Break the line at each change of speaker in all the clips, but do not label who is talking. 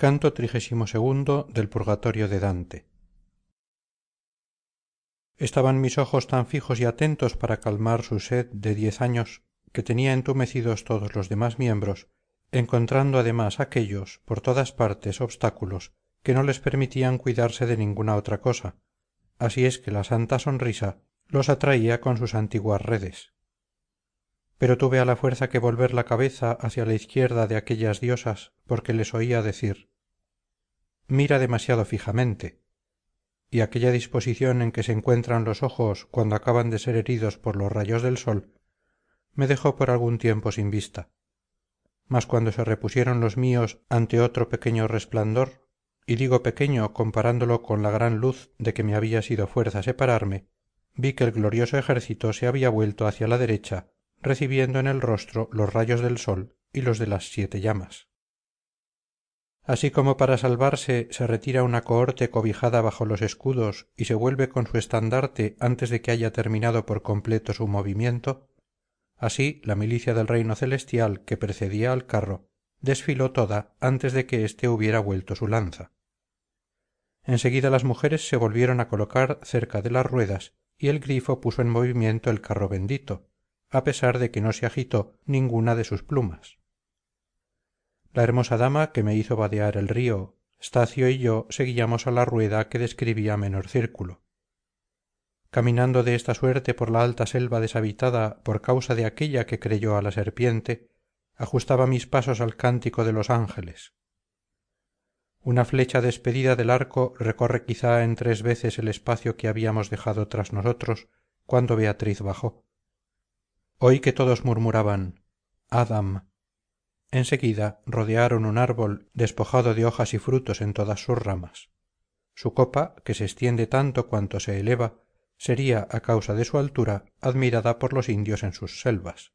canto del purgatorio de dante. Estaban mis ojos tan fijos y atentos para calmar su sed de diez años que tenía entumecidos todos los demás miembros encontrando además aquéllos por todas partes obstáculos que no les permitían cuidarse de ninguna otra cosa. Así es que la santa sonrisa los atraía con sus antiguas redes pero tuve a la fuerza que volver la cabeza hacia la izquierda de aquellas diosas porque les oía decir mira demasiado fijamente y aquella disposición en que se encuentran los ojos cuando acaban de ser heridos por los rayos del sol me dejó por algún tiempo sin vista. Mas cuando se repusieron los míos ante otro pequeño resplandor y digo pequeño comparándolo con la gran luz de que me había sido fuerza separarme vi que el glorioso ejército se había vuelto hacia la derecha recibiendo en el rostro los rayos del sol y los de las siete llamas. Así como para salvarse se retira una cohorte cobijada bajo los escudos y se vuelve con su estandarte antes de que haya terminado por completo su movimiento así la milicia del reino celestial que precedía al carro desfiló toda antes de que éste hubiera vuelto su lanza. En seguida las mujeres se volvieron a colocar cerca de las ruedas y el grifo puso en movimiento el carro bendito a pesar de que no se agitó ninguna de sus plumas. La hermosa dama que me hizo vadear el río stacio y yo seguíamos a la rueda que describía menor círculo. Caminando de esta suerte por la alta selva deshabitada por causa de aquella que creyó a la serpiente ajustaba mis pasos al cántico de los ángeles. Una flecha despedida del arco recorre quizá en tres veces el espacio que habíamos dejado tras nosotros cuando beatriz bajó oí que todos murmuraban adam. En seguida rodearon un árbol despojado de hojas y frutos en todas sus ramas. Su copa que se extiende tanto cuanto se eleva sería a causa de su altura admirada por los indios en sus selvas.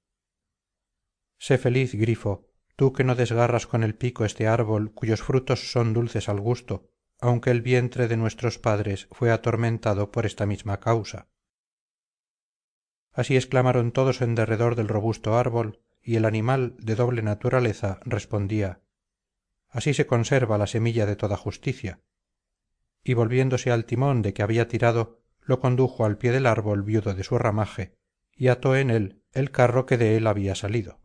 Sé feliz grifo tú que no desgarras con el pico este árbol cuyos frutos son dulces al gusto aunque el vientre de nuestros padres fue atormentado por esta misma causa así exclamaron todos en derredor del robusto árbol y el animal de doble naturaleza respondía así se conserva la semilla de toda justicia y volviéndose al timón de que había tirado lo condujo al pie del árbol viudo de su ramaje y ató en él el carro que de él había salido.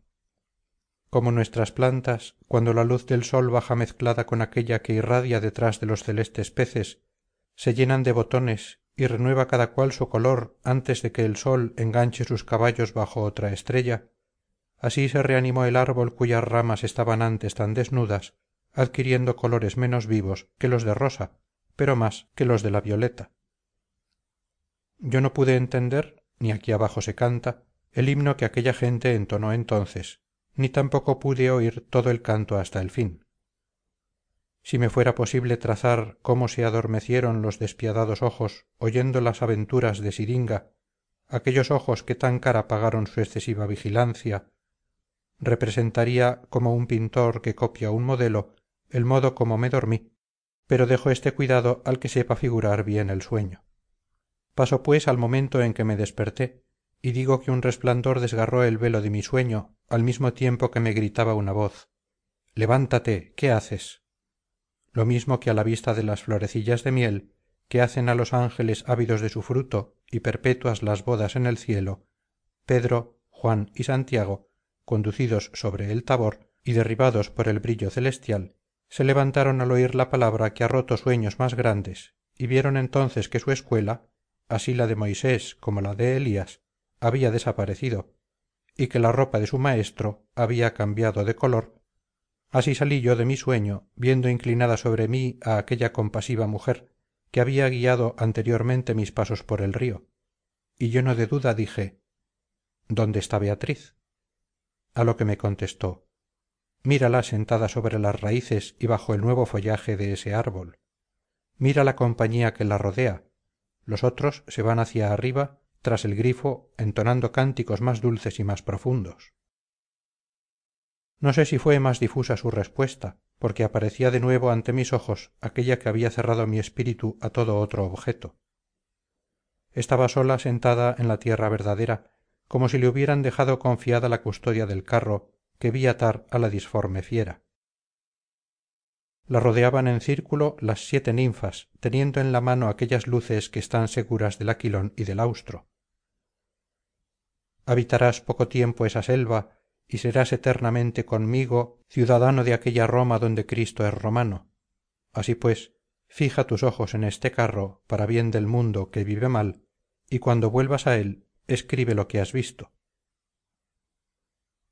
Como nuestras plantas cuando la luz del sol baja mezclada con aquella que irradia detrás de los celestes peces se llenan de botones y renueva cada cual su color antes de que el sol enganche sus caballos bajo otra estrella. Así se reanimó el árbol cuyas ramas estaban antes tan desnudas adquiriendo colores menos vivos que los de rosa pero más que los de la violeta. Yo no pude entender ni aquí abajo se canta el himno que aquella gente entonó entonces ni tampoco pude oír todo el canto hasta el fin si me fuera posible trazar cómo se adormecieron los despiadados ojos oyendo las aventuras de siringa aquellos ojos que tan cara pagaron su excesiva vigilancia representaría como un pintor que copia un modelo el modo como me dormí pero dejo este cuidado al que sepa figurar bien el sueño. Paso pues al momento en que me desperté y digo que un resplandor desgarró el velo de mi sueño al mismo tiempo que me gritaba una voz levántate qué haces lo mismo que a la vista de las florecillas de miel que hacen a los ángeles ávidos de su fruto y perpetuas las bodas en el cielo pedro juan y santiago conducidos sobre el tabor y derribados por el brillo celestial se levantaron al oír la palabra que ha roto sueños más grandes y vieron entonces que su escuela así la de moisés como la de elías había desaparecido y que la ropa de su maestro había cambiado de color así salí yo de mi sueño viendo inclinada sobre mí a aquella compasiva mujer que había guiado anteriormente mis pasos por el río. Y lleno de duda dije dónde está beatriz a lo que me contestó mírala sentada sobre las raíces y bajo el nuevo follaje de ese árbol. Mira la compañía que la rodea. Los otros se van hacia arriba tras el grifo entonando cánticos más dulces y más profundos no sé si fue más difusa su respuesta porque aparecía de nuevo ante mis ojos aquella que había cerrado mi espíritu a todo otro objeto. Estaba sola sentada en la tierra verdadera como si le hubieran dejado confiada la custodia del carro que vi atar a la disforme fiera. La rodeaban en círculo las siete ninfas teniendo en la mano aquellas luces que están seguras del aquilón y del austro. Habitarás poco tiempo esa selva y serás eternamente conmigo ciudadano de aquella roma donde cristo es romano. Así pues fija tus ojos en este carro para bien del mundo que vive mal y cuando vuelvas a él escribe lo que has visto.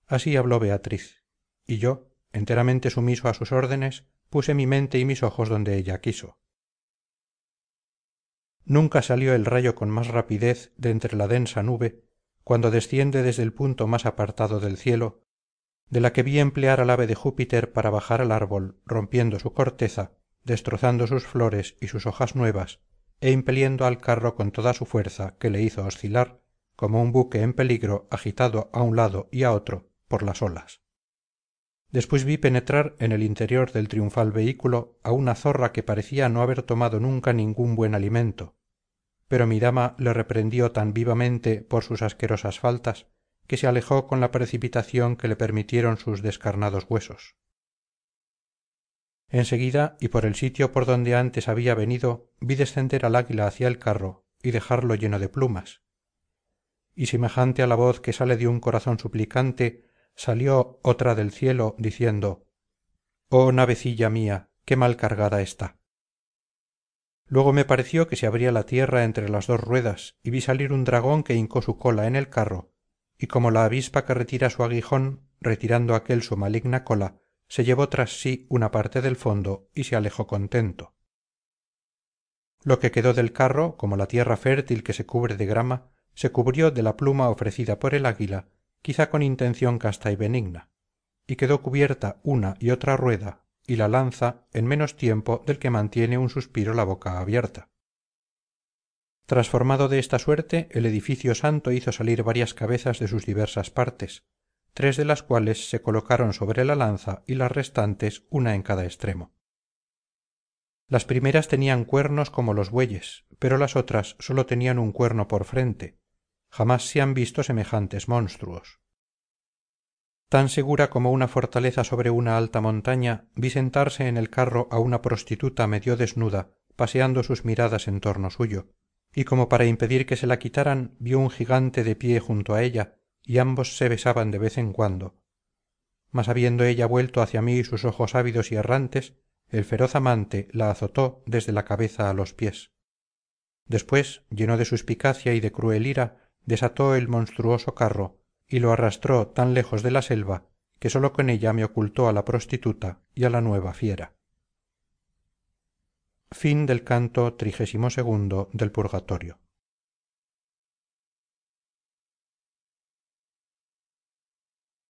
Así habló beatriz y yo enteramente sumiso a sus órdenes puse mi mente y mis ojos donde ella quiso. Nunca salió el rayo con más rapidez de entre la densa nube cuando desciende desde el punto más apartado del cielo de la que vi emplear al ave de júpiter para bajar al árbol rompiendo su corteza destrozando sus flores y sus hojas nuevas e impeliendo al carro con toda su fuerza que le hizo oscilar como un buque en peligro agitado a un lado y a otro por las olas. Después vi penetrar en el interior del triunfal vehículo a una zorra que parecía no haber tomado nunca ningún buen alimento pero mi dama le reprendió tan vivamente por sus asquerosas faltas que se alejó con la precipitación que le permitieron sus descarnados huesos. En seguida y por el sitio por donde antes había venido vi descender al águila hacia el carro y dejarlo lleno de plumas. Y semejante a la voz que sale de un corazón suplicante salió otra del cielo diciendo oh navecilla mía qué mal cargada está luego me pareció que se abría la tierra entre las dos ruedas y vi salir un dragón que hincó su cola en el carro y como la avispa que retira su aguijón retirando aquél su maligna cola se llevó tras sí una parte del fondo y se alejó contento. Lo que quedó del carro como la tierra fértil que se cubre de grama se cubrió de la pluma ofrecida por el águila quizá con intención casta y benigna y quedó cubierta una y otra rueda y la lanza en menos tiempo del que mantiene un suspiro la boca abierta. Transformado de esta suerte el edificio santo hizo salir varias cabezas de sus diversas partes tres de las cuales se colocaron sobre la lanza y las restantes una en cada extremo. Las primeras tenían cuernos como los bueyes pero las otras sólo tenían un cuerno por frente. Jamás se han visto semejantes monstruos tan segura como una fortaleza sobre una alta montaña vi sentarse en el carro a una prostituta medio desnuda paseando sus miradas en torno suyo y como para impedir que se la quitaran vio un gigante de pie junto a ella y ambos se besaban de vez en cuando. Mas habiendo ella vuelto hacia mí sus ojos ávidos y errantes el feroz amante la azotó desde la cabeza a los pies. Después lleno de suspicacia y de cruel ira desató el monstruoso carro y lo arrastró tan lejos de la selva que sólo con ella me ocultó a la prostituta y a la nueva fiera